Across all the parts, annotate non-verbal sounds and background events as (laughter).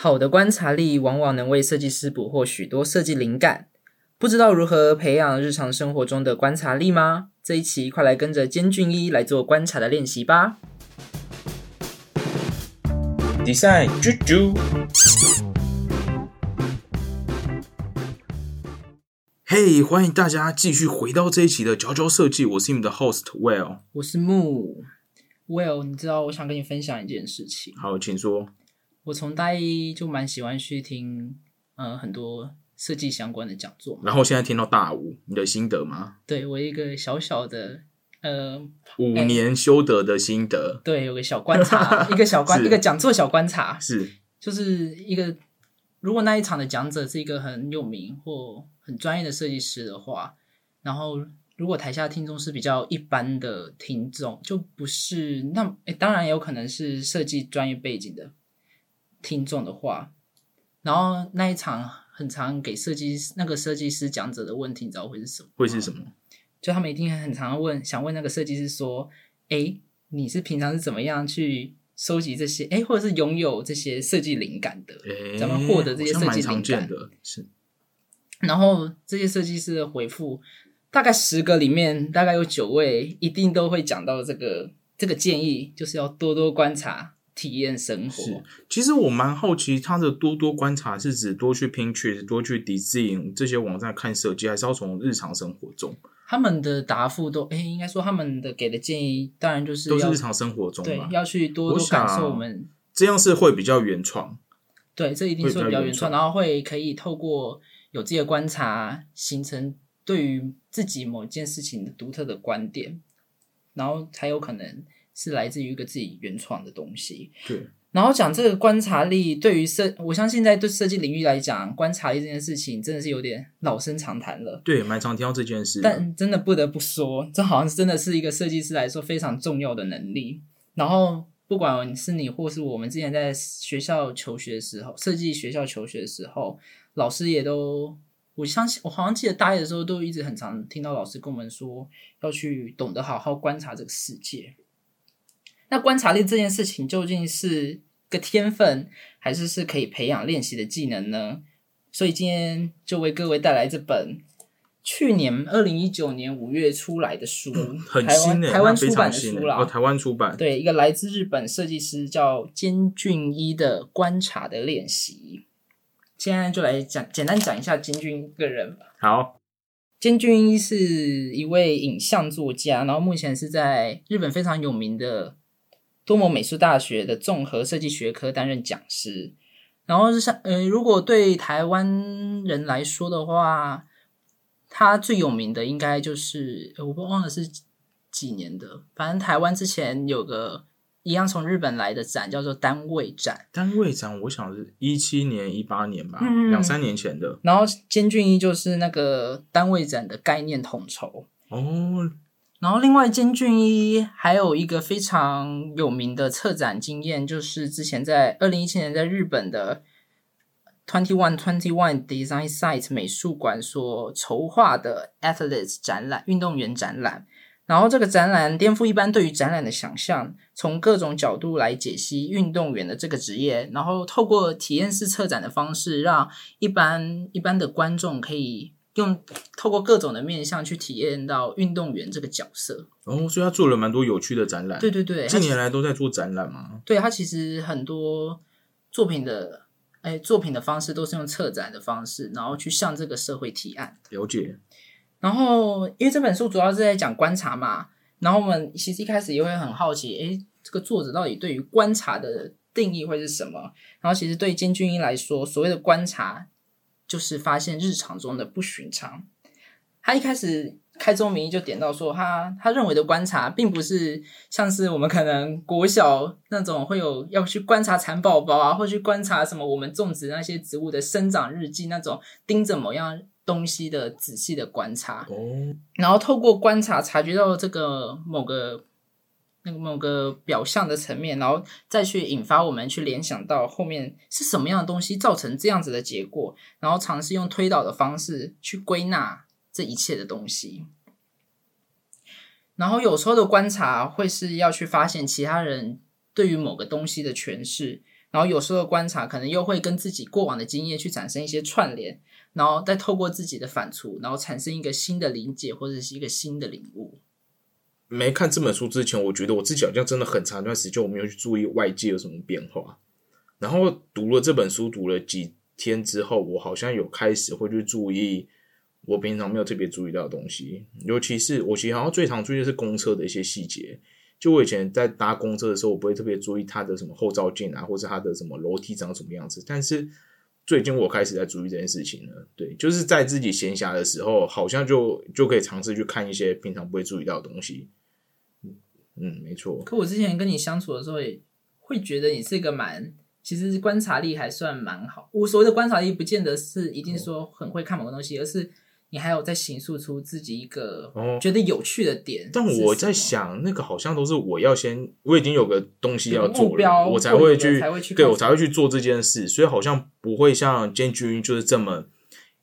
好的观察力往往能为设计师捕获许多设计灵感。不知道如何培养日常生活中的观察力吗？这一期快来跟着坚俊一来做观察的练习吧。Design 啾啾。嘿欢迎大家继续回到这一期的佼佼设计，我是你们的 host Well。我是木 Well，你知道我想跟你分享一件事情。好，请说。我从大一就蛮喜欢去听，呃，很多设计相关的讲座嘛。然后现在听到大五，你的心得吗？对我一个小小的，呃，五年修得的心得对，有个小观察，一个小观，(laughs) 一个讲座小观察，是就是一个，如果那一场的讲者是一个很有名或很专业的设计师的话，然后如果台下听众是比较一般的听众，就不是那诶当然也有可能是设计专业背景的听众的话，然后那一场很常给设计那个设计师讲者的问题，你知道会是什么？会是什么？就他们一定很常问，想问那个设计师说：“哎，你是平常是怎么样去收集这些？哎，或者是拥有这些设计灵感的？”诶咱们获得这些设计灵感的，是然后这些设计师的回复，大概十个里面，大概有九位一定都会讲到这个这个建议，就是要多多观察、体验生活是。其实我蛮好奇，他的多多观察是指多去 Pinterest、多去 Design 这些网站看设计，还是要从日常生活中？他们的答复都，哎，应该说他们的给的建议，当然就是都是日常生活中嘛？对要去多多感受我们这样是会比较原创。对，这一定是会比较原创，然后会可以透过有自己的观察，形成对于自己某件事情的独特的观点，然后才有可能是来自于一个自己原创的东西。对，然后讲这个观察力，对于设，我相信在对设计领域来讲，观察力这件事情真的是有点老生常谈了。对，蛮常听到这件事。但真的不得不说，这好像真的是一个设计师来说非常重要的能力。然后，不管是你或是我们之前在学校求学的时候，设计学校求学的时候，老师也都，我相信，我好像记得大一的时候都一直很常听到老师跟我们说，要去懂得好好观察这个世界。那观察力这件事情究竟是个天分，还是是可以培养练习的技能呢？所以今天就为各位带来这本去年二零一九年五月出来的书，很台湾台湾出版的书啦。哦，台湾出版。对，一个来自日本设计师叫兼俊一的观察的练习。现在就来讲，简单讲一下兼俊一个人吧。好，兼俊一是一位影像作家，然后目前是在日本非常有名的多摩美术大学的综合设计学科担任讲师。然后是像呃，如果对台湾人来说的话，他最有名的应该就是呃我不忘了是几年的，反正台湾之前有个一样从日本来的展，叫做单位展。单位展我想是一七年、一八年吧，嗯两三年前的。然后兼俊一就是那个单位展的概念统筹。哦，然后另外兼俊一还有一个非常有名的策展经验，就是之前在二零一七年在日本的 Twenty One Twenty One Design Site 美术馆所筹划的 Athletes 展览，运动员展览。然后这个展览颠覆一般对于展览的想象，从各种角度来解析运动员的这个职业，然后透过体验式策展的方式，让一般一般的观众可以用透过各种的面向去体验到运动员这个角色。哦，所以他做了蛮多有趣的展览。对对对，近年来都在做展览嘛。对他其实很多作品的，哎，作品的方式都是用策展的方式，然后去向这个社会提案。了解，然后，因为这本书主要是在讲观察嘛，然后我们其实一开始也会很好奇，诶，这个作者到底对于观察的定义会是什么？然后，其实对金俊一来说，所谓的观察就是发现日常中的不寻常。他一开始开宗明义就点到说他，他认为的观察，并不是像是我们可能国小那种会有要去观察蚕宝宝啊，或去观察什么我们种植那些植物的生长日记那种盯着某样东西的仔细的观察，哦，然后透过观察察觉到这个某个那个某个表象的层面，然后再去引发我们去联想到后面是什么样的东西造成这样子的结果，然后尝试用推导的方式去归纳这一切的东西。然后有时候的观察会是要去发现其他人对于某个东西的诠释，然后有时候的观察可能又会跟自己过往的经验去产生一些串联，然后再透过自己的反刍，然后产生一个新的理解或者是一个新的领悟。没看这本书之前，我觉得我自己好像真的很长一段时间我没有去注意外界有什么变化。然后读了这本书，读了几天之后，我好像有开始会去注意我平常没有特别注意到的东西，尤其是我其实好像最常注意的是公车的一些细节。就我以前在搭公车的时候，我不会特别注意它的什么后照镜啊，或者它的什么楼梯长什么样子。但是最近我开始在注意这件事情了。对，就是在自己闲暇的时候，好像就就可以尝试去看一些平常不会注意到的东西。嗯，没错。可我之前跟你相处的时候，也会觉得你是一个蛮，其实观察力还算蛮好。我所谓的观察力，不见得是一定说很会看某个东西，而是你还有在形塑出自己一个觉得有趣的点。但我在想，那个好像都是我要先，我已经有个东西要做了，我才会去，才会去，对我才会去做这件事。所以好像不会像建军就是这么，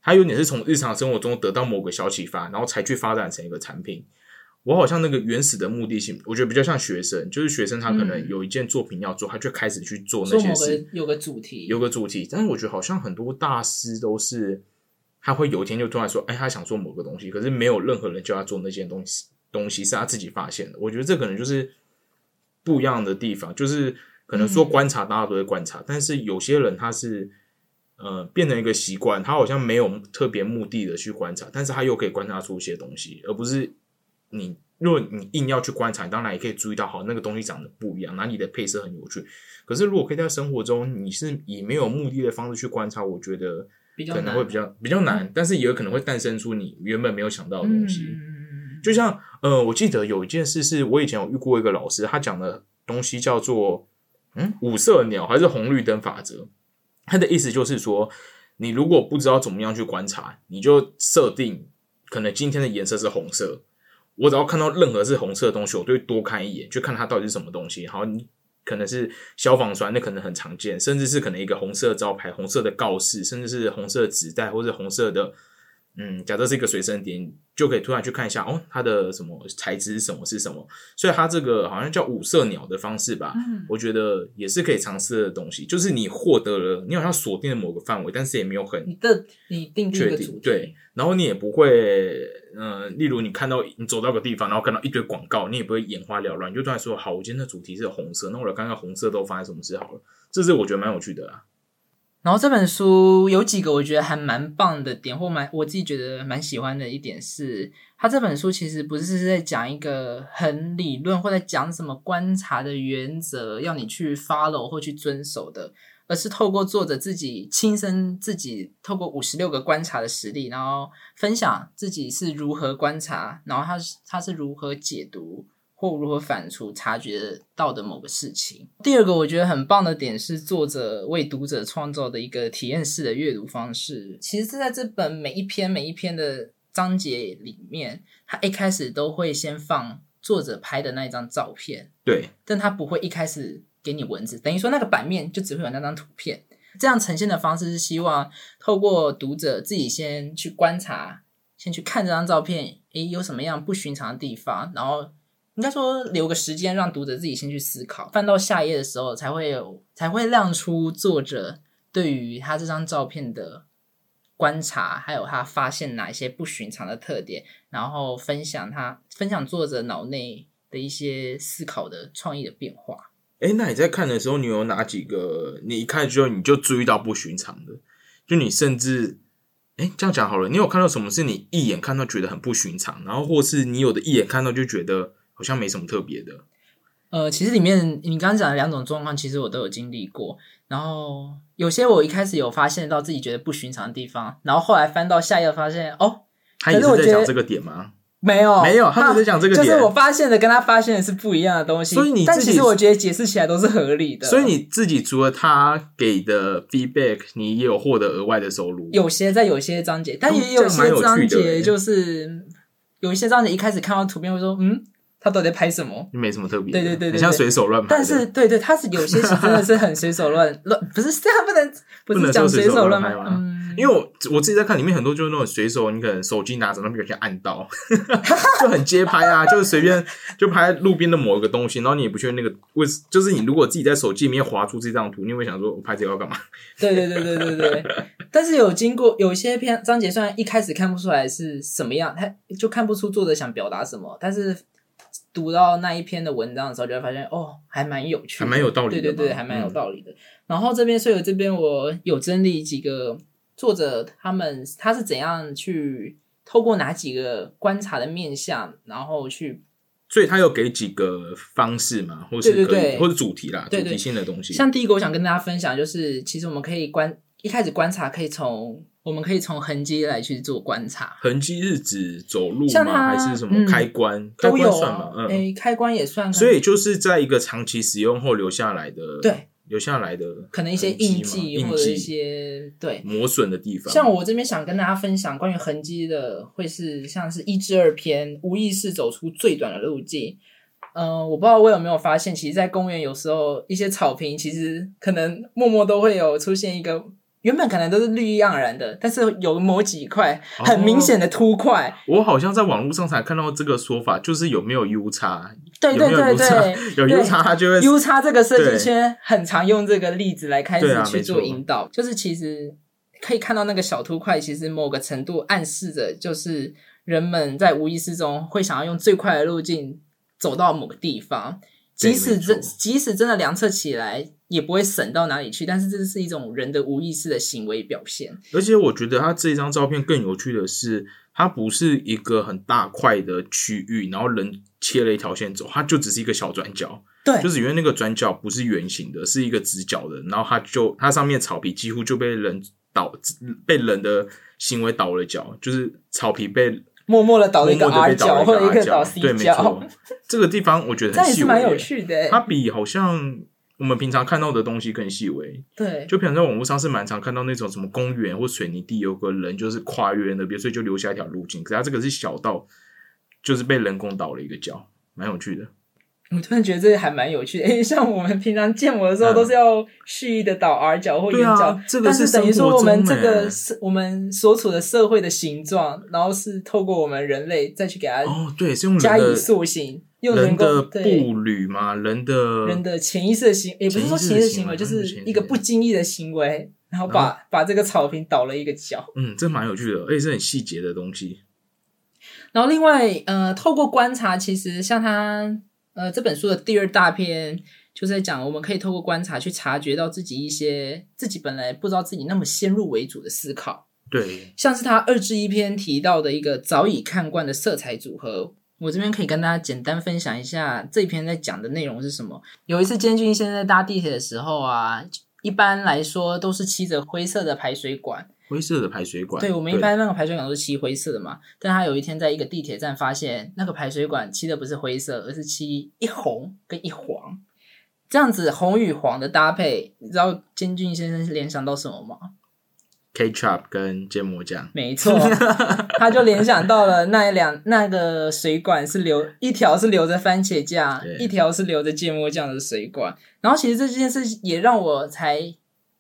他有点是从日常生活中得到某个小启发，然后才去发展成一个产品。我好像那个原始的目的性，我觉得比较像学生，就是学生他可能有一件作品要做，他就开始去做那些事，有个主题，有个主题。但是我觉得好像很多大师都是，他会有一天就突然说，哎，他想做某个东西，可是没有任何人叫他做那件东西，东西是他自己发现的。我觉得这可能就是不一样的地方，就是可能说观察大家都会观察，但是有些人他是呃变成一个习惯，他好像没有特别目的的去观察，但是他又可以观察出一些东西，而不是。你如果你硬要去观察，当然也可以注意到，好那个东西长得不一样，哪里的配色很有趣。可是如果可以在生活中，你是以没有目的的方式去观察，我觉得可能会比较比较难，但是也有可能会诞生出你原本没有想到的东西。就像呃，我记得有一件事，是我以前有遇过一个老师，他讲的东西叫做嗯五色鸟还是红绿灯法则。他的意思就是说，你如果不知道怎么样去观察，你就设定可能今天的颜色是红色。我只要看到任何是红色的东西，我都会多看一眼，去看它到底是什么东西。好，你可能是消防栓，那可能很常见，甚至是可能一个红色招牌、红色的告示，甚至是红色的纸袋，或者红色的。嗯，假设是一个随身点，就可以突然去看一下哦，它的什么材质什么是什么，所以它这个好像叫五色鸟的方式吧，我觉得也是可以尝试的东西。就是你获得了，你好像锁定了某个范围，但是也没有很你的你定确定对，然后你也不会，嗯，例如你看到你走到个地方，然后看到一堆广告，你也不会眼花缭乱，你就突然说好，我今天的主题是红色，那我来看看红色都发生什么事好了，这是我觉得蛮有趣的啊。然后这本书有几个我觉得还蛮棒的点，或蛮我自己觉得蛮喜欢的一点是，他这本书其实不是在讲一个很理论，或者讲什么观察的原则要你去 follow 或去遵守的，而是透过作者自己亲身自己透过五十六个观察的实例，然后分享自己是如何观察，然后他是他是如何解读。或如何反刍察觉到的某个事情。第二个我觉得很棒的点是，作者为读者创造的一个体验式的阅读方式。其实是在这本每一篇每一篇的章节里面，他一开始都会先放作者拍的那一张照片，对，但他不会一开始给你文字，等于说那个版面就只会有那张图片。这样呈现的方式是希望透过读者自己先去观察，先去看这张照片，诶，有什么样不寻常的地方，然后。应该说留个时间让读者自己先去思考，翻到下一页的时候才会有才会亮出作者对于他这张照片的观察，还有他发现哪一些不寻常的特点，然后分享他分享作者脑内的一些思考的创意的变化。哎，那你在看的时候，你有哪几个你一看之后你就注意到不寻常的？就你甚至哎这样讲好了，你有看到什么是你一眼看到觉得很不寻常，然后或是你有的一眼看到就觉得。好像没什么特别的。呃，其实里面你刚刚讲的两种状况，其实我都有经历过。然后有些我一开始有发现到自己觉得不寻常的地方，然后后来翻到下一页发现，哦，他也是在讲这个点吗？没有，没有，他只是讲这个点。就是我发现的跟他发现的是不一样的东西。所以你，但其实我觉得解释起来都是合理的。所以你自己除了他给的 feedback，你也有获得额外的收入。有些在有些章节，但也有些章节就是有一些章节一开始看到图片会说，嗯。他到底在拍什么。没什么特别的，对对对对很像随手乱拍。但是，对对，他是有些是真的是很随手乱 (laughs) 乱，不是这样不能不是讲说随手手乱拍，吗嗯，因为我我自己在看里面很多就是那种随手，你可能手机拿着，那边有些按到，(laughs) 就很街拍啊，(laughs) 就是随便就拍路边的某一个东西，然后你也不确定那个为，就是你如果自己在手机里面划出这张图，你会想说我拍这个要干嘛？对对对对对对。但是有经过有一些篇章节，虽然一开始看不出来是什么样，他就看不出作者想表达什么，但是读到那一篇的文章的时候，就会发现哦，还蛮有趣的，还蛮有道理的对对对，还蛮有嗯。道理的。然后这边，所以这边我有整理几个作者他们他是怎样去透过哪几个观察的面向，然后去所以他有给几个方式嘛，或是可以对对对。或者主题啦，主题性的东西。像第一个，我想跟大家分享，就是其实我们可以观一开始观察，可以从我们可以从痕迹来去做观察，痕迹是指走路吗？它还是什么嗯开关？开都有关算吗？啊，嗯，诶、开关也算，所以就是在一个长期使用后留下来的，对，留下来的可能一些印记或者一些对。磨损的地方。像我这边想跟大家分享关于痕迹的，会是像是一至二篇，无意识走出最短的路径。嗯、我不知道我有没有发现，其实，在公园有时候一些草坪，其实可能默默都会有出现一个，原本可能都是绿意盎然的，但是有某几块很明显的凸块，我好像在网络上才看到这个说法，就是有没有 U 差？对对对？对，(laughs) 有 U 差，它就会 U 叉这个设计圈很常用这个例子来开始去做引导，就是其实可以看到那个小凸块，其实某个程度暗示着就是人们在无意识中会想要用最快的路径走到某个地方，对即使真即使真的量测起来也不会省到哪里去，但是这是一种人的无意识的行为表现。而且我觉得他这张照片更有趣的是，它不是一个很大块的区域，然后人切了一条线走，它就只是一个小转角，对，就是因为那个转角不是圆形的，是一个直角的，然后它就它上面草皮几乎就被人倒，被人的行为倒了脚，就是草皮被默默的倒了一个默默地 R 被倒了角或者一一个倒 C 对，没角错，，这个地方我觉得很细微，蛮有趣的欸。它比好像我们平常看到的东西更细微。对，就平常在网络上是蛮常看到那种什么公园或水泥地有个人就是跨越那边，所以就留下一条路径。可是它这个是小道就是被人工倒了一个角，蛮有趣的。我突然觉得这还蛮有趣的，(laughs) 因为像我们平常建模的时候，嗯都是要蓄意的倒 R 角或圆角，这个但是等于说我们这个是我们所处的社会的形状，然后是透过我们人类再去给它哦，对，是用加以塑形，用人的步履嘛，人的人的潜意识的行，也不是说潜意识行为，就是一个不经意的行为，然后把把这个草坪倒了一个角。嗯，这蛮有趣的，而且是很细节的东西。然后另外，呃，透过观察，其实像他呃这本书的第二大篇，就是在讲我们可以透过观察去察觉到自己一些自己本来不知道自己那么先入为主的思考，对，像是他二至一篇提到的一个早已看惯的色彩组合。我这边可以跟大家简单分享一下这一篇在讲的内容是什么。有一次，监军先生在搭地铁的时候啊，一般来说都是漆着灰色的排水管，灰色的排水管，对，我们一般那个排水管都是漆灰色的嘛，但他有一天在一个地铁站发现，那个排水管漆的不是灰色，而是漆一红跟一黄，这样子红与黄的搭配，你知道金俊先生是联想到什么吗？ketchup 跟芥末酱，没错，(laughs) 他就联想到了那两那个水管是留一条是留着番茄酱，一条是留着芥末酱的水管。然后其实这件事也让我才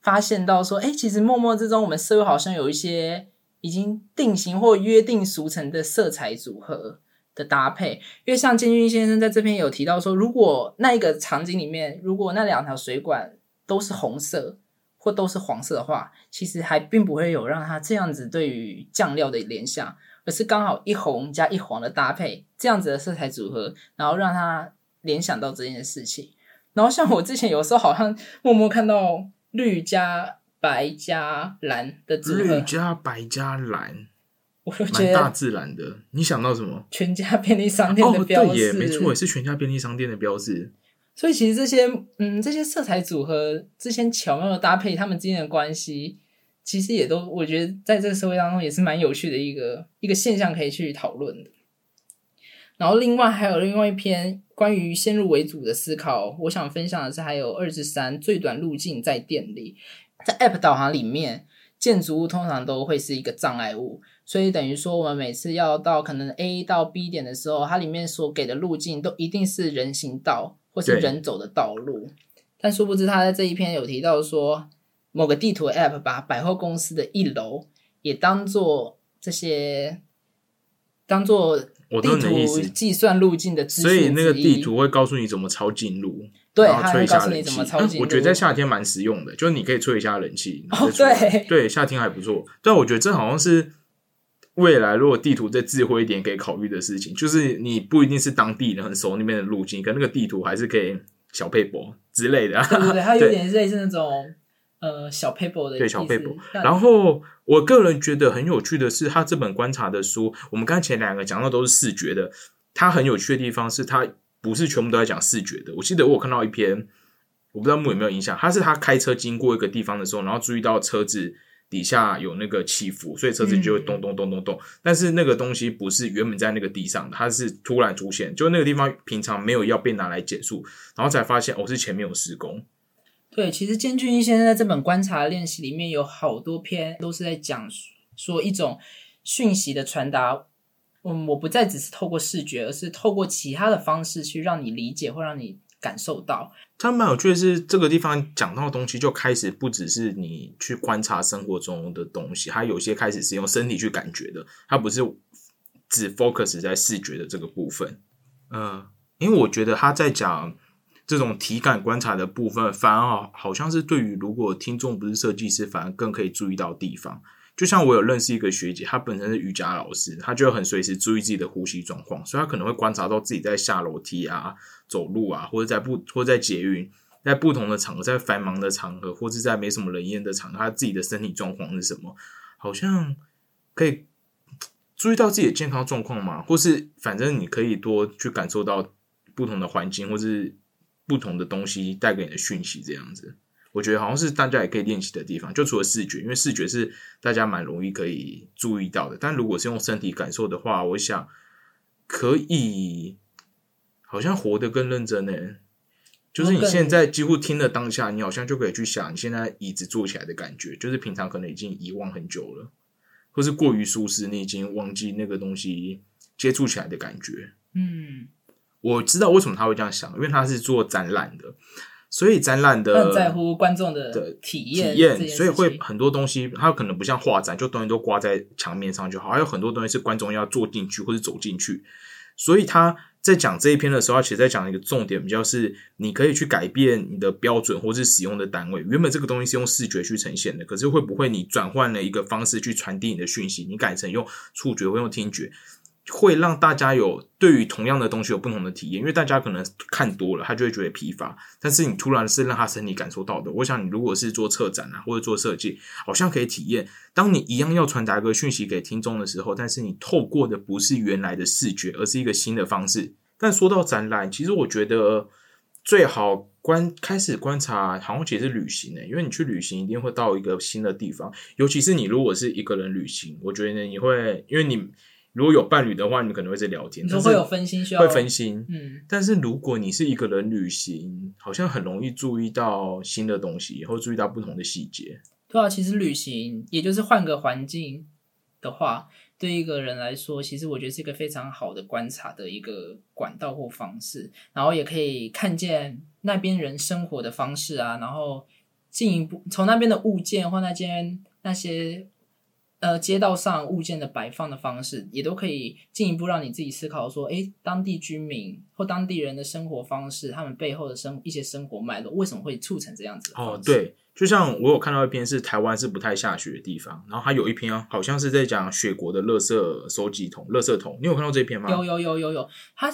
发现到说，哎，其实默默之中我们社会好像有一些已经定型或约定俗成的色彩组合的搭配。因为像建军先生在这篇有提到说，如果那一个场景里面，如果那两条水管都是红色。或都是黄色的话，其实还并不会有让他这样子对于酱料的联想，而是刚好一红加一黄的搭配，这样子的色彩组合，然后让他联想到这件事情。然后像我之前有时候好像默默看到绿加白加蓝的组绿，加白加蓝，我就觉蛮大得自然的。你想到什么？全家便利商店的哦，标志，对耶，没错，也是全家便利商店的标志。所以其实这些嗯这些色彩组合这些巧妙的搭配，他们之间的关系，其实也都我觉得在这个社会当中也是蛮有趣的一个一个现象可以去讨论的。然后另外还有另外一篇关于先入为主的思考，我想分享的是还有二至三最短路径在店里，在 App 导航里面，建筑物通常都会是一个障碍物，所以等于说我们每次要到可能 A 到 B 点的时候，它里面所给的路径都一定是人行道或是人走的道路。但殊不知他在这一篇有提到说，某个地图 App 把百货公司的一楼也当做这些当做我懂地图你的意思计算路径的资所以那个地图会告诉你怎么抄近路，对，然后吹一下冷气。我觉得在夏天蛮实用的，就是你可以吹一下冷气。哦对对，夏天还不错。但我觉得这好像是未来如果地图再智慧一点，可以考虑的事情，就是你不一定是当地人很熟那边的路径，可那个地图还是可以小配博之类的、啊。对对对，它 (laughs) 有点类似那种呃小 paper 的对小 paper 然后我个人觉得很有趣的是，他这本观察的书，我们刚才前两个讲到都是视觉的，它很有趣的地方是它不是全部都在讲视觉的。我记得我有看到一篇，我不知道木有没有影响，他是他开车经过一个地方的时候，然后注意到车子底下有那个起伏，所以车子就会咚咚咚咚咚。但是那个东西不是原本在那个地上的，它是突然出现，就那个地方平常没有要被拿来减速，然后才发现哦是前面有施工。对，其实建俊一先生在这本观察练习里面有好多篇都是在讲说一种讯息的传达。嗯，我不再只是透过视觉，而是透过其他的方式去让你理解或让你感受到。它蛮有趣的是，这个地方讲到的东西就开始不只是你去观察生活中的东西，它有些开始是用身体去感觉的，它不是只 focus 在视觉的这个部分。嗯，因为我觉得他在讲这种体感观察的部分，反而好像是对于如果听众不是设计师，反而更可以注意到地方。就像我有认识一个学姐，她本身是瑜伽老师，她就很随时注意自己的呼吸状况，所以她可能会观察到自己在下楼梯啊、走路啊，或者在不 (laughs) 或者在捷运，在不同的场合，在繁忙的场合，或是在没什么人烟的场合，她自己的身体状况是什么，好像可以注意到自己的健康状况嘛，或是反正你可以多去感受到不同的环境，或是不同的东西带给你的讯息，这样子。我觉得好像是大家也可以练习的地方，就除了视觉，因为视觉是大家蛮容易可以注意到的。但如果是用身体感受的话，我想可以好像活得更认真呢。就是你现在几乎听的当下，你好像就可以去想你现在椅子坐起来的感觉，就是平常可能已经遗忘很久了，或是过于舒适，你已经忘记那个东西接触起来的感觉。嗯，我知道为什么他会这样想，因为他是做展览的，所以展览的很在乎观众的的体验，体验，所以会很多东西，它可能不像画展，就东西都挂在墙面上就好，还有很多东西是观众要坐进去或者走进去。所以他在讲这一篇的时候，他其实在讲一个重点，比较是你可以去改变你的标准或是使用的单位。原本这个东西是用视觉去呈现的，可是会不会你转换了一个方式去传递你的讯息，你改成用触觉或用听觉？会让大家有对于同样的东西有不同的体验，因为大家可能看多了，他就会觉得疲乏。但是你突然是让他身体感受到的，我想你如果是做策展啊，或者做设计，好像可以体验。当你一样要传达一个讯息给听众的时候，但是你透过的不是原来的视觉，而是一个新的方式。但说到展览，其实我觉得最好观开始观察，好像其实旅行呢、因为你去旅行一定会到一个新的地方，尤其是你如果是一个人旅行，我觉得你会，因为你如果有伴侣的话，你们可能会在聊天，但是你说会有分心需要会分心。嗯，但是如果你是一个人旅行，好像很容易注意到新的东西，或注意到不同的细节。对啊，其实旅行也就是换个环境的话，对一个人来说，其实我觉得是一个非常好的观察的一个管道或方式，然后也可以看见那边人生活的方式啊，然后进一步从那边的物件或那间那些呃街道上物件的摆放的方式，也都可以进一步让你自己思考说，诶，当地居民或当地人的生活方式，他们背后的生一些生活脉络，为什么会促成这样子的哦？对，就像我有看到一篇是台湾是不太下雪的地方，然后它有一篇好像是在讲雪国的垃圾收集桶、垃圾桶，你有看到这篇吗？有有有有有，它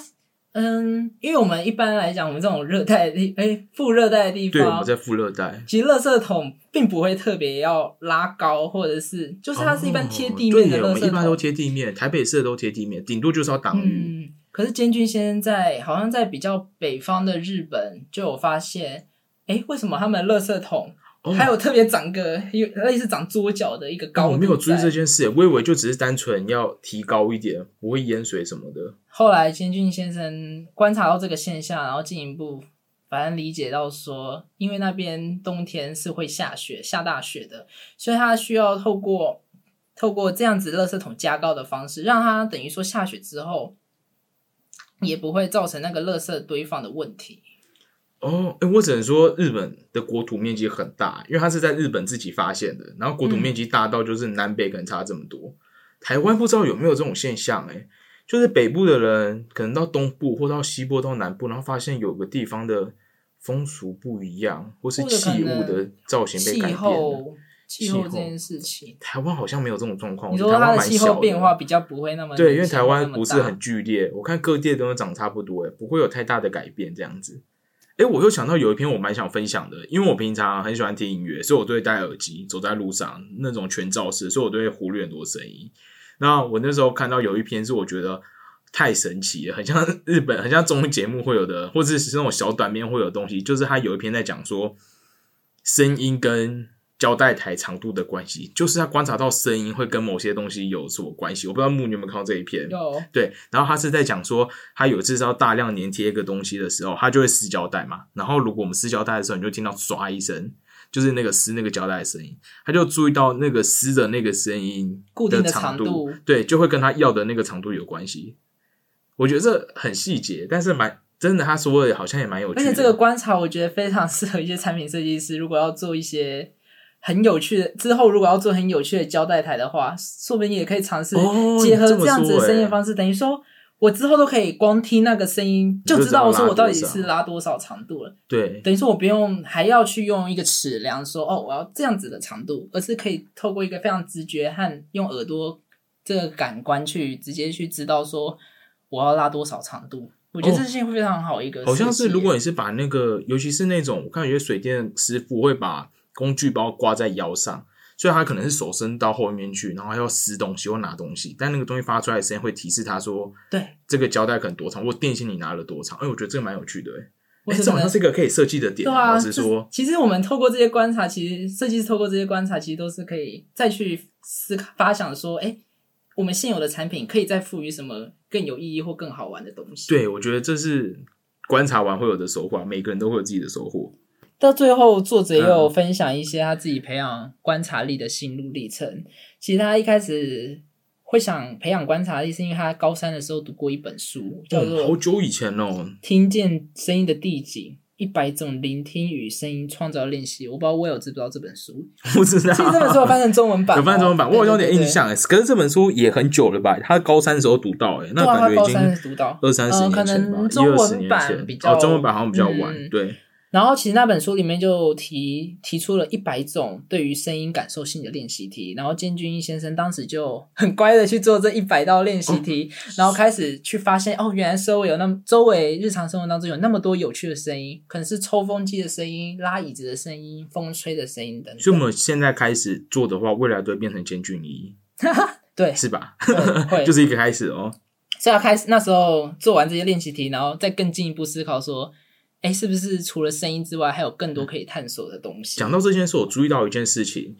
嗯，因为我们一般来讲，我们这种热带的地，哎，副热带的地对，我方们，在副热带，其实垃圾桶并不会特别要拉高，或者是就是它是一般贴地面的哦对耶我们一般都。贴地面，台北市的都贴地面，顶多就是要挡雨。嗯，可是监军先生在好像在比较北方的日本就有发现，哎，为什么他们的垃圾桶哦还有特别长个有类似长桌角的一个高我没有注意这件事，我以为就只是单纯要提高一点，不会淹水什么的。后来监俊先生观察到这个现象，然后进一步反正理解到说，因为那边冬天是会下雪、下大雪的，所以他需要透过透过这样子垃圾桶加高的方式，让它等于说下雪之后也不会造成那个垃圾堆放的问题。哦，哎，我只能说日本的国土面积很大，因为它是在日本自己发现的，然后国土面积大到就是南北可能差这么多。台湾不知道有没有这种现象，哎，就是北部的人可能到东部或到西部到南部，然后发现有个地方的风俗不一样，或是器物的造型被改变了。气候这件事情，台湾好像没有这种状况。你说它的气候变化比较不会那么对，因为台湾不是很剧烈，我看各地都长差不多，哎，不会有太大的改变这样子。哎，我又想到有一篇我蛮想分享的，因为我平常很喜欢听音乐，所以我都会戴耳机走在路上那种全罩式，所以我都会忽略很多声音。那我那时候看到有一篇是我觉得太神奇了，很像 (laughs) 日本，很像综艺节目会有的，或者是那种小短片会有东西，就是他有一篇在讲说声音跟。胶带台长度的关系，就是他观察到声音会跟某些东西有什么关系。我不知道木你有没有看到这一篇？有。对，然后他是在讲说，他有一次要大量粘贴一个东西的时候，他就会撕胶带嘛。然后如果我们撕胶带的时候，你就听到唰一声，就是那个撕那个胶带的声音。他就注意到那个撕的那个声音固定的长度，对，就会跟他要的那个长度有关系。我觉得这很细节，但是蛮真的，他说的好像也蛮有趣。而且这个观察，我觉得非常适合一些产品设计师，如果要做一些。很有趣的，之后如果要做很有趣的胶带台的话，说不定也可以尝试结合这样子的声音方式。等于说，我之后都可以光听那个声音就知道我说我到底是拉多少长度了。对，等于说我不用还要去用一个尺量说哦，我要这样子的长度，而是可以透过一个非常直觉和用耳朵这个感官去直接去知道说我要拉多少长度。我觉得这件会非常好一个。好像是如果你是把那个，尤其是那种我看有些水电师傅会把。工具包挂在腰上，所以他可能是手伸到后面去，然后要撕东西或拿东西，但那个东西发出来的声音会提示他说：“对，这个胶带可能多长，或电线你拿了多长。”哎，我觉得这个蛮有趣的，哎，这好像是一个可以设计的点。老实说，其实我们透过这些观察，其实设计师透过这些观察，其实都是可以再去思考、发想说：“哎，我们现有的产品可以再赋予什么更有意义或更好玩的东西。”对，我觉得这是观察完会有的收获，每个人都会有自己的收获。到最后，作者也有分享一些他自己培养观察力的心路历程。其实他一开始会想培养观察力，是因为他高三的时候读过一本书，叫做“好久以前哦，听见声音的地景：一百种聆听与声音创造练习”。我不知道我有知不知道这本书？(laughs) 不知道。其实这本书有翻成中文版，(laughs) 有翻成中文版，我有点印象哎。可是这本书也很久了吧？他高三的时候读到哎，那感觉已经二三十年前吧，一二十年前。哦，中文版好像比较晚，对。然后其实那本书里面就提提出了一百种对于声音感受性的练习题，然后建军一先生当时就很乖的去做这一百道练习题，然后开始去发现哦，原来周围有那么周围日常生活当中有那么多有趣的声音，可能是抽风机的声音、拉椅子的声音、风吹的声音等。所以我们现在开始做的话，未来都会变成建军一，(laughs) 对，是吧？会 (laughs) 就是一个开始哦。所以要开始那时候做完这些练习题，然后再更进一步思考说。哎，是不是除了声音之外，还有更多可以探索的东西？讲到这件事，我注意到一件事情，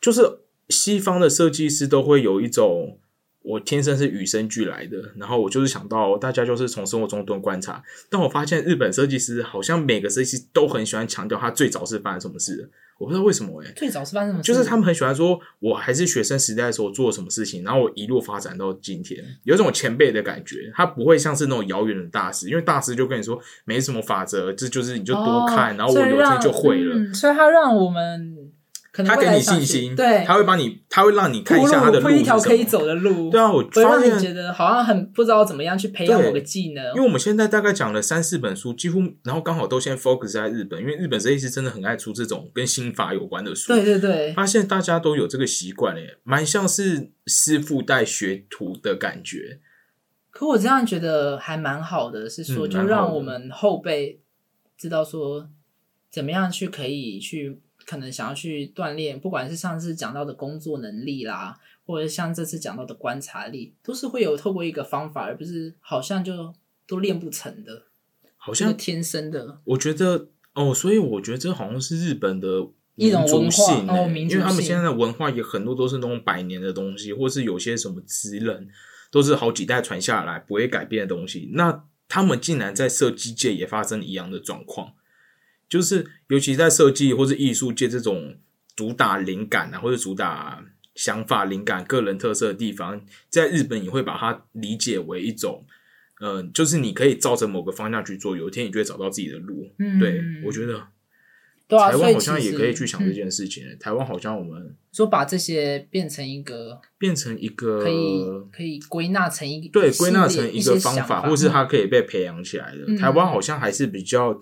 就是西方的设计师都会有一种我天生是与生俱来的，然后我就是想到大家就是从生活中多观察，但我发现日本设计师好像每个设计师都很喜欢强调他最早是发生什么事。我不知道为什么哎，最早是发生什么？就是他们很喜欢说，我还是学生时代的时候做了什么事情，然后我一路发展到今天，有一种前辈的感觉。他不会像是那种遥远的大师，因为大师就跟你说没什么法则，这就是你就多看，然后我有一天就会了。所以他让我们。他给你信心，对，他会帮你，他会让你看一下他的路一条可以走的路。对啊，我发现觉得好像很不知道怎么样去培养某个技能。因为我们现在大概讲了三四本书，几乎然后刚好都先 focus 在日本，因为日本设计师真的很爱出这种跟心法有关的书。对对对，发现大家都有这个习惯诶，蛮像是师傅带学徒的感觉。可我这样觉得还蛮好的，是说就让我们后辈知道说怎么样去可以去。可能想要去锻炼，不管是上次讲到的工作能力啦，或者像这次讲到的观察力，都是会有透过一个方法，而不是好像就都练不成的，好像天生的。我觉得哦，所以我觉得这好像是日本的一种文化，因为他们现在的文化也很多都是那种百年的东西，或是有些什么职人都是好几代传下来不会改变的东西。那他们竟然在设计界也发生一样的状况。就是，尤其在设计或者艺术界这种主打灵感啊，或者主打想法、灵感、个人特色的地方，在日本你会把它理解为一种，呃，就是你可以照着某个方向去做，有一天你就会找到自己的路。嗯对我觉得对啊，台湾好像也可以去想这嗯件事情、台湾好像我们说把这些变成一个变成一个可以可以归纳成一个对，归纳成一个方法，或是嗯它可以被培养起来的。嗯台湾好像还是比较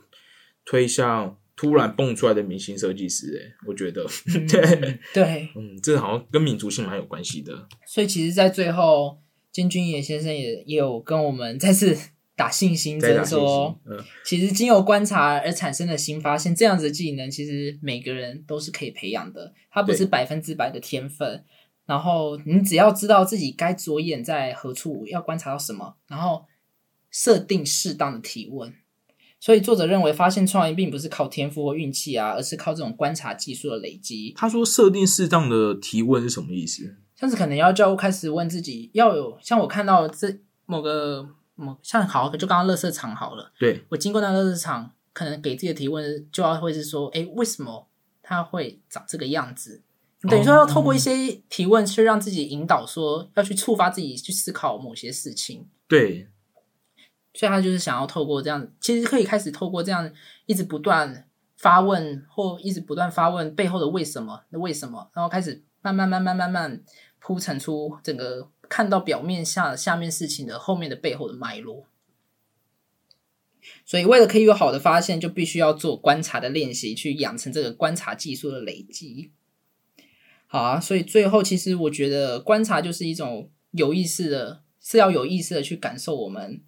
推向突然蹦出来的明星设计师，诶，我觉得，嗯对，(laughs) 对，嗯，这好像跟民族性蛮有关系的。所以其实，在最后，金君野先生也也有跟我们再次打信心针，说，嗯，其实经由观察而产生的新发现，这样子的技能，其实每个人都是可以培养的，它不是百分之百的天分。然后你只要知道自己该着眼在何处，要观察到什么，然后设定适当的提问。所以作者认为，发现创意并不是靠天赋或运气啊，而是靠这种观察技术的累积。他说设定适当的提问是什么意思？像是可能要教开始问自己，要有像我看到这某个某像好，就刚刚垃圾场好了，对，我经过那个垃圾场，可能给自己的提问就要会是说，哎，为什么它会长这个样子？等于说要透过一些提问去让自己引导，说要去触发自己去思考某些事情。对，所以他就是想要透过这样，其实可以开始透过这样一直不断发问，或一直不断发问背后的为什么，那为什么，然后开始慢慢慢慢慢慢铺陈出整个看到表面下下面事情的后面的背后的脉络。所以，为了可以有好的发现，就必须要做观察的练习，去养成这个观察技术的累积。好啊，所以最后，其实我觉得观察就是一种有意识的，是要有意识的去感受我们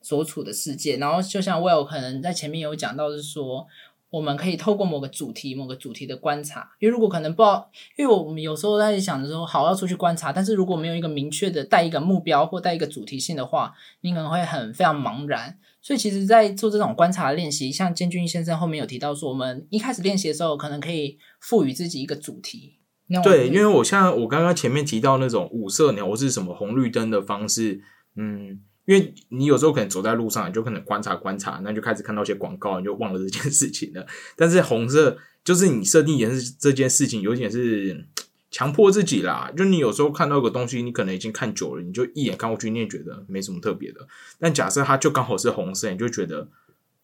所处的世界。然后，就像 Will 可能在前面有讲到，是说我们可以透过某个主题、某个主题的观察。因为如果可能不知道，因为我们有时候在想着说，好要出去观察，但是如果没有一个明确的带一个目标或带一个主题性的话，你可能会很非常茫然。所以，其实，在做这种观察的练习，像坚俊先生后面有提到说，我们一开始练习的时候，可能可以赋予自己一个主题。对，因为我像我刚刚前面提到那种五色鸟或是什么红绿灯的方式，嗯，因为你有时候可能走在路上，你就可能观察观察，那就开始看到一些广告，你就忘了这件事情了。但是红色就是你设定颜色这件事情，有点是强迫自己啦。就你有时候看到一个东西，你可能已经看久了，你就一眼看过去，你也觉得没什么特别的。但假设它就刚好是红色，你就觉得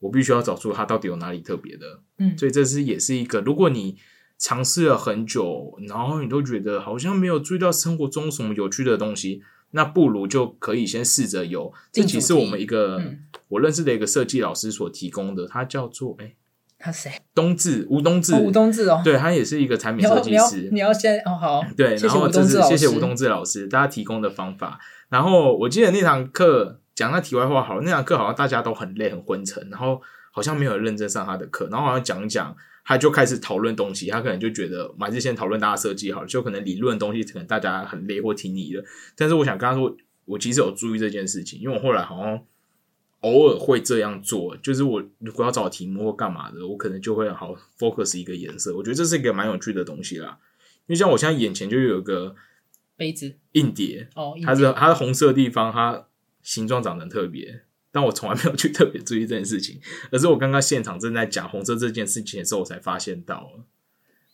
我必须要找出它到底有哪里特别的。嗯所以这是也是一个，如果你尝试了很久，然后你都觉得好像没有注意到生活中什么有趣的东西，那不如就可以先试着有。这其实我们一个、嗯我认识的一个设计老师所提供的，他叫做哎他谁？冬至吴冬至，哦，吴冬至哦。对他也是一个产品设要你要计师，你要先哦好，对，然后这吴冬至老师，是谢谢吴冬至老师大家提供的方法。然后我记得那堂课讲那题外话好了，那堂课好像大家都很累很昏沉，然后好像没有人认真上他的课，然后好像讲一讲，他就开始讨论东西，他可能就觉得还是先讨论大家设计好了，就可能理论的东西可能大家很累或听腻了。但是我想跟他说，我其实有注意这件事情，因为我后来好像。偶尔会这样做，就是我如果要找题目或干嘛的，我可能就会好 focus 一个颜色。我觉得这是一个蛮有趣的东西啦。因为像我现在眼前就有一个杯子硬碟，哦，它是它是红色的地方，它形状长得很特别，但我从来没有去 (laughs) 特别注意这件事情，而是我刚刚现场正在讲红色这件事情的时候，我才发现到了。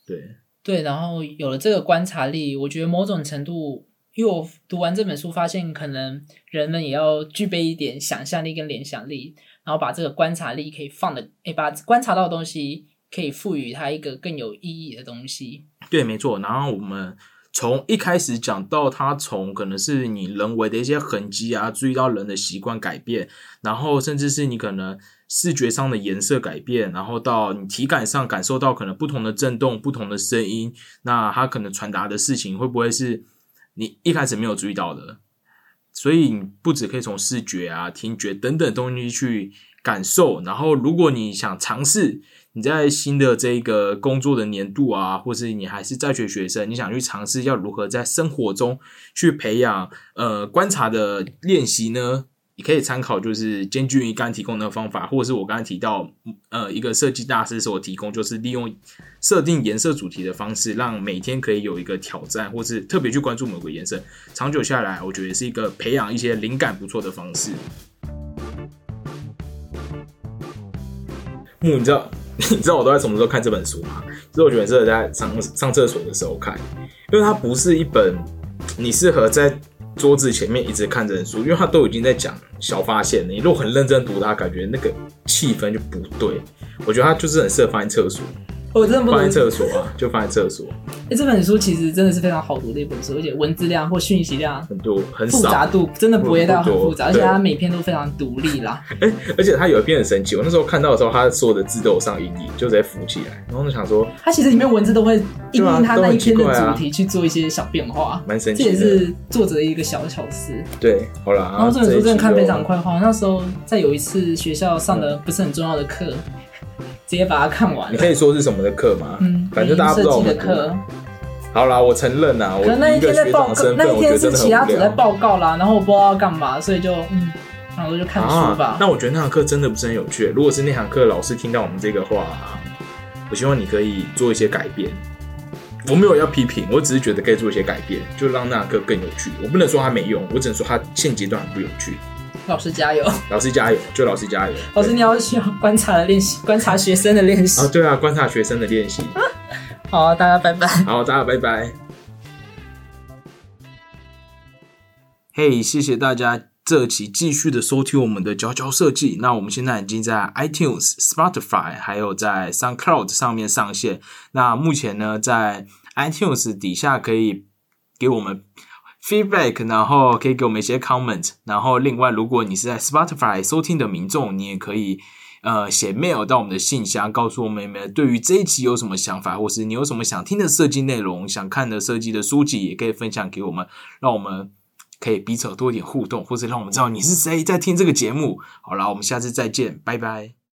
对，对，然后有了这个观察力，我觉得某种程度，因为我读完这本书，发现可能人们也要具备一点想象力跟联想力，然后把这个观察力可以放的，诶，把观察到的东西可以赋予它一个更有意义的东西。对，没错。然后我们从一开始讲到，它从可能是你人为的一些痕迹啊，注意到人的习惯改变，然后甚至是你可能视觉上的颜色改变，然后到你体感上感受到可能不同的震动、不同的声音，那它可能传达的事情会不会是你一开始没有注意到的？所以你不只可以从视觉啊、听觉等等东西去感受，然后如果你想尝试。你在新的这个工作的年度啊，或是你还是在学学生，你想去尝试要如何在生活中去培养呃观察的练习呢？你可以参考就是兼具于刚刚提供的方法，或者是我刚才提到呃一个设计大师所提供，就是利用设定颜色主题的方式，让每天可以有一个挑战，或是特别去关注某个颜色，长久下来，我觉得是一个培养一些灵感不错的方式。木，你知道 (laughs) 你知道我都在什么时候看这本书吗？所以我觉得是在上上厕所的时候看，因为它不是一本你适合在桌子前面一直看的书，因为它都已经在讲小发现了。你如果很认真读它，感觉那个气氛就不对。我觉得它就是很适合放在厕所，我真的不能放在。厕所啊，就放在厕所，哎，这本书其实真的是非常好读的一本书，而且文字量或讯息量。很多很复杂。度真的不会到很复杂，而且它每篇都非常独立啦。而且它有一篇很神奇，我那时候看到的时候，它所有的字都有上阴影，就直接浮起来。然后我就想说，它其实里面文字都会因对啊应它那一篇的主题去做一些小变化，这也蛮神奇的。是作者的一个小巧思。对，好了。然后这本书真的看非常快。快，好像那时候在有一次学校上的不是很重要的课，直接把它看完了。你可以说是什么的课吗？嗯，反正大家不知道我设计们的课，好啦，我承认啦，我可能那一以一个天在报告，学长的身份，那一我觉得真的天是其他很无聊。组在报告啦，然后我不知道要干嘛，所以就嗯，然后就看书吧啊。。那我觉得那堂课真的不是很有趣。如果是那堂课老师听到我们这个话、我希望你可以做一些改变。我没有要批评，我只是觉得可以做一些改变，就让那堂课更有趣。我不能说它没用，我只能说它现阶段很不有趣。老师加油，老师加油，就老师加油。老师你要需要观察的练习，观察学生的练习啊，。对啊，观察学生的练习。好，大家拜拜。好，大家拜拜。嘿、谢谢大家这期继续的收听我们的佼佼设计。那我们现在已经在 iTunes、Spotify 还有在 SoundCloud 上面上线。那目前呢，在 iTunes 底下可以给我们 feedback，然后可以给我们一些 comment。然后另外，如果你是在 Spotify 收听的民众，你也可以呃写 mail 到我们的信箱，告诉我们你们对于这一期有什么想法，或是你有什么想听的设计内容、想看的设计的书籍，也可以分享给我们，让我们可以彼此多一点互动，或者让我们知道你是谁在听这个节目。好啦，我们下次再见，拜拜。